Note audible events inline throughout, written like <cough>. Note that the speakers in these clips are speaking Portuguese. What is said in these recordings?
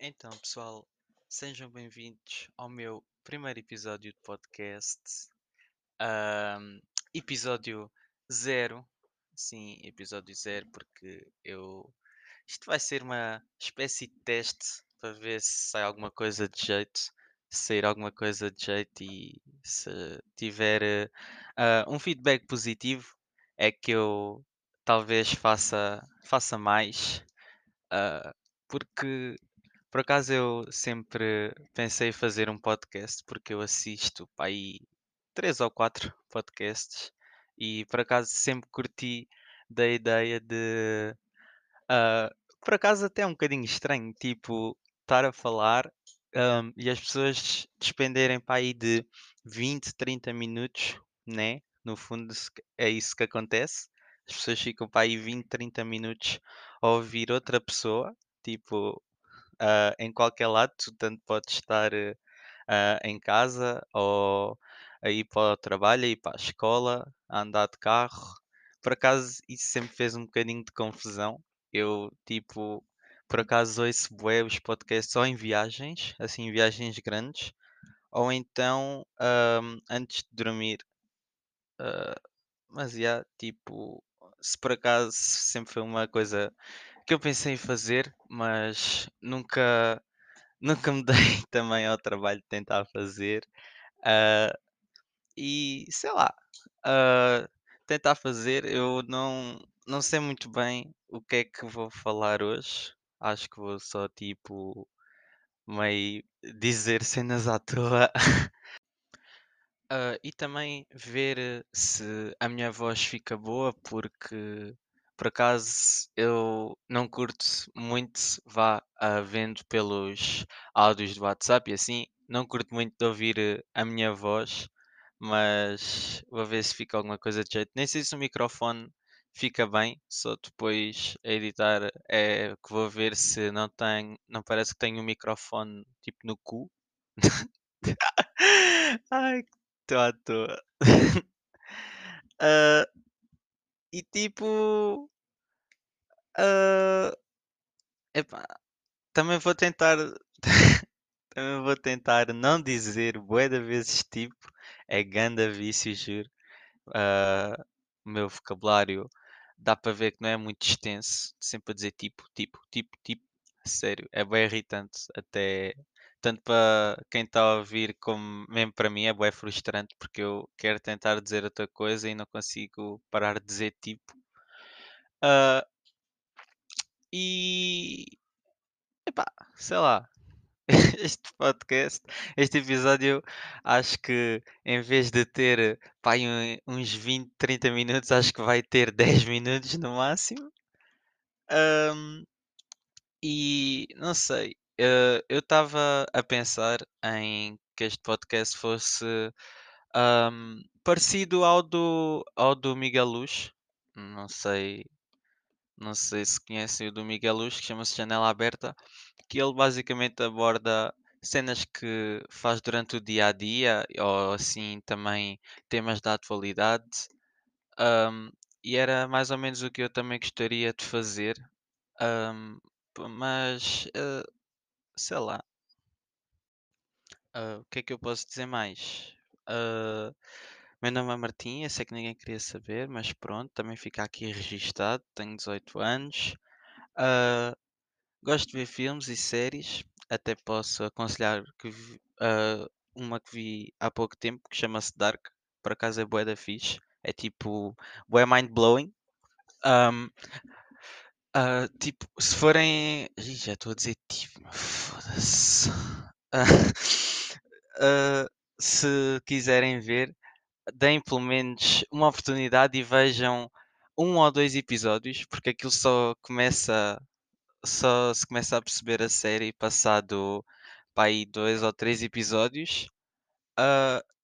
Então, pessoal, sejam bem-vindos ao meu primeiro episódio de podcast. Ahm, episódio zero. Sim, episódio zero, porque eu. Isto vai ser uma espécie de teste para ver se sai alguma coisa de jeito. Se sair alguma coisa de jeito e se tiver ah, um feedback positivo, é que eu talvez faça, faça mais. ah, porque por acaso eu sempre pensei em fazer um podcast porque eu assisto para aí três ou quatro <laughs> podcasts e por acaso sempre curti da ideia de ah, por acaso até é um bocadinho estranho, tipo, estar a falar ahm, e as pessoas despenderem para aí de 20, 30 minutos, né? No fundo é isso que acontece. As pessoas ficam para aí 20, 30 minutos a ouvir outra pessoa, tipo, ah, em qualquer lado, tu tanto podes estar ah, em casa ou a ir para o trabalho, a ir para a escola, a andar de carro. Por acaso, isso sempre fez um bocadinho de confusão. Eu, tipo, por acaso ouço bué podcasts só em viagens, assim, viagens grandes, ou então ahm, antes de dormir. Ah, mas, já, tipo, se por acaso sempre foi uma coisa que eu pensei em fazer, mas nunca Nunca me <laughs> dei também ao trabalho de tentar fazer. ah, e sei lá, ah, tentar fazer, eu não, não sei muito bem o que é que vou falar hoje. Acho que vou só tipo meio dizer cenas à toa. <laughs> Ah, e também ver se a minha voz fica boa, porque por acaso eu não curto muito, vá ah, vendo pelos áudios do WhatsApp e assim, não curto muito de ouvir eh, a minha voz, mas vou ver se fica alguma coisa de jeito. Nem sei se o microfone fica bem, só depois a editar é que vou ver se não tem, não parece que tenho o microfone tipo no cu. <laughs> Ai, Estou à toa. Ah, e tipo. ah, também vou tentar. <laughs> também vou tentar não dizer bué de vezes tipo. É ganda vício, juro. Ah, o meu vocabulário dá para ver que não é muito extenso. Sempre a dizer tipo, tipo, tipo, tipo. Sério, é bem irritante. Até tanto para quem está a ouvir como mesmo para mim é bem frustrante porque eu quero tentar dizer outra coisa e não consigo parar de dizer tipo. Ah, e epá, sei lá, <laughs> este podcast, este episódio, acho que em vez de ter pá, um- uns 20, 30 minutos, acho que vai ter 10 minutos no máximo. Ahm, e não sei, eh, eu estava a pensar em que este podcast fosse ahm, parecido ao do, ao do Miguel Luz. Não sei, não sei se conhecem o do Miguel Luz, que chama-se Janela Aberta, que ele basicamente aborda cenas que faz durante o dia a dia, ou assim também temas da atualidade. ahm, e era mais ou menos o que eu também gostaria de fazer. p- mas eh, sei lá, ah, o que é que eu posso dizer mais? Ah, meu nome é Martim, eu sei que ninguém queria saber, mas pronto, também fica aqui registado. Tenho 18 anos. ah, gosto de ver filmes e séries. Até posso aconselhar que vi- uma que vi há pouco tempo que chama-se Dark. Por acaso é bué da fixe. É tipo, bué mind-blowing. Ahm, ah, tipo, se forem. Ih, já estou a dizer tipo, foda-se. Ah, ah, se quiserem ver, deem pelo menos uma oportunidade e vejam um ou dois episódios, porque aquilo só começa, só se começa a perceber a série passado aí dois ou três episódios.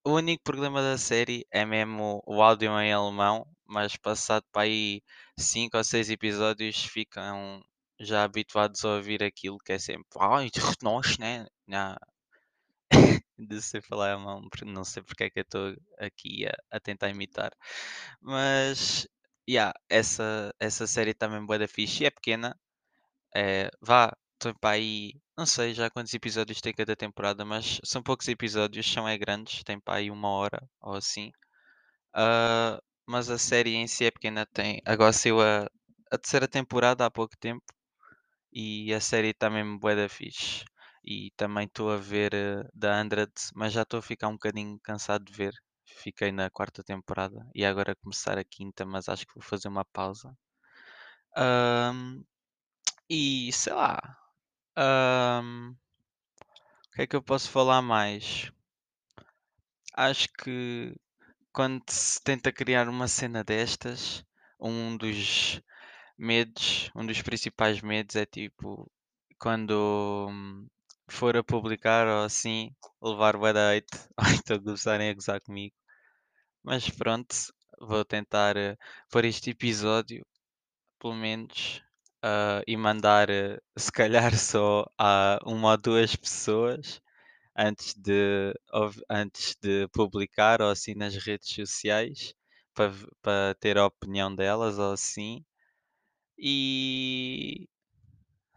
O único problema da série é mesmo o áudio em alemão, mas passado para aí cinco ou seis episódios ficam já habituados a ouvir aquilo que é sempre ai, nós, né? Nha." <laughs> De sei falar alemão, porque não sei porque é que eu estou aqui a, a tentar imitar. Mas, yeah, essa, essa série também é bué da fixe. É pequena. É, vá, estou para aí não sei já quantos episódios tem cada temporada, mas são poucos episódios, são é grandes, tem para aí uma hora ou assim. Ah, mas a série em si é pequena, tem. Agora saiu a, a terceira temporada há pouco tempo e a série está mesmo bué da fixe. E também estou a ver uh, The Hundred, mas já estou a ficar um bocadinho cansado de ver. Fiquei na quarta temporada e agora começar a quinta, mas acho que vou fazer uma pausa. Ahm, e sei lá. ahm, o que é que eu posso falar mais? Acho que quando se tenta criar uma cena destas, um dos medos, um dos principais medos é tipo quando hum, for a publicar ou assim, levar de hate, <laughs> ou então começarem a gozar comigo. Mas pronto, vou tentar eh, pôr este episódio, pelo menos, ah, e mandar eh, se calhar <laughs> só a uma ou duas pessoas antes de, antes de publicar ou assim nas redes sociais para para ter a opinião delas ou assim. E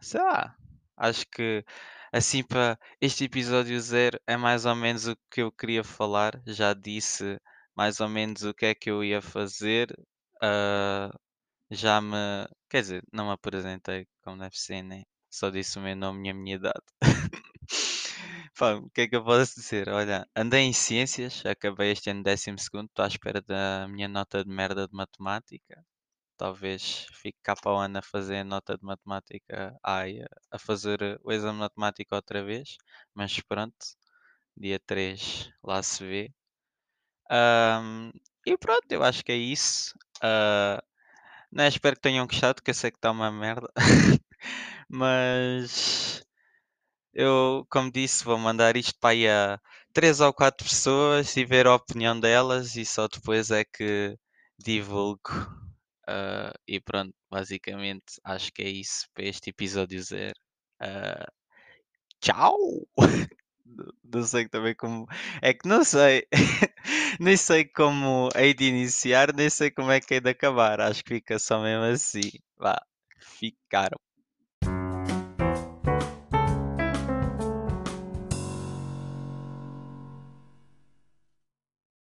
sei lá, acho que assim para este episódio zero é mais ou menos o que eu queria falar. Já disse mais ou menos o que é que eu ia fazer. ah, já me, quer dizer, não me apresentei como deve ser, né? Só disse o meu nome e a minha idade. <laughs> Pá, o que é que eu posso dizer? Olha, andei em ciências, acabei este ano décimo segundo, estou à espera da minha nota de merda de matemática. Talvez fique cá para o ano a fazer a nota de matemática, ai, a fazer o exame de matemática outra vez, mas pronto, dia 3 lá se vê. Ahm, e pronto, eu acho que é isso. Né, espero que tenham gostado, que eu sei que está uma merda. <laughs> Mas eu, como disse, vou mandar isto para aí a três ou quatro pessoas e ver a opinião delas e só depois é que divulgo. Ah, e pronto, basicamente acho que é isso para este episódio zero. Ah, tchau! <laughs> Não sei também como. É que não sei. <laughs> Nem sei como hei de iniciar, nem sei como é que hei de acabar. Acho que fica só mesmo assim. Vá, ficaram.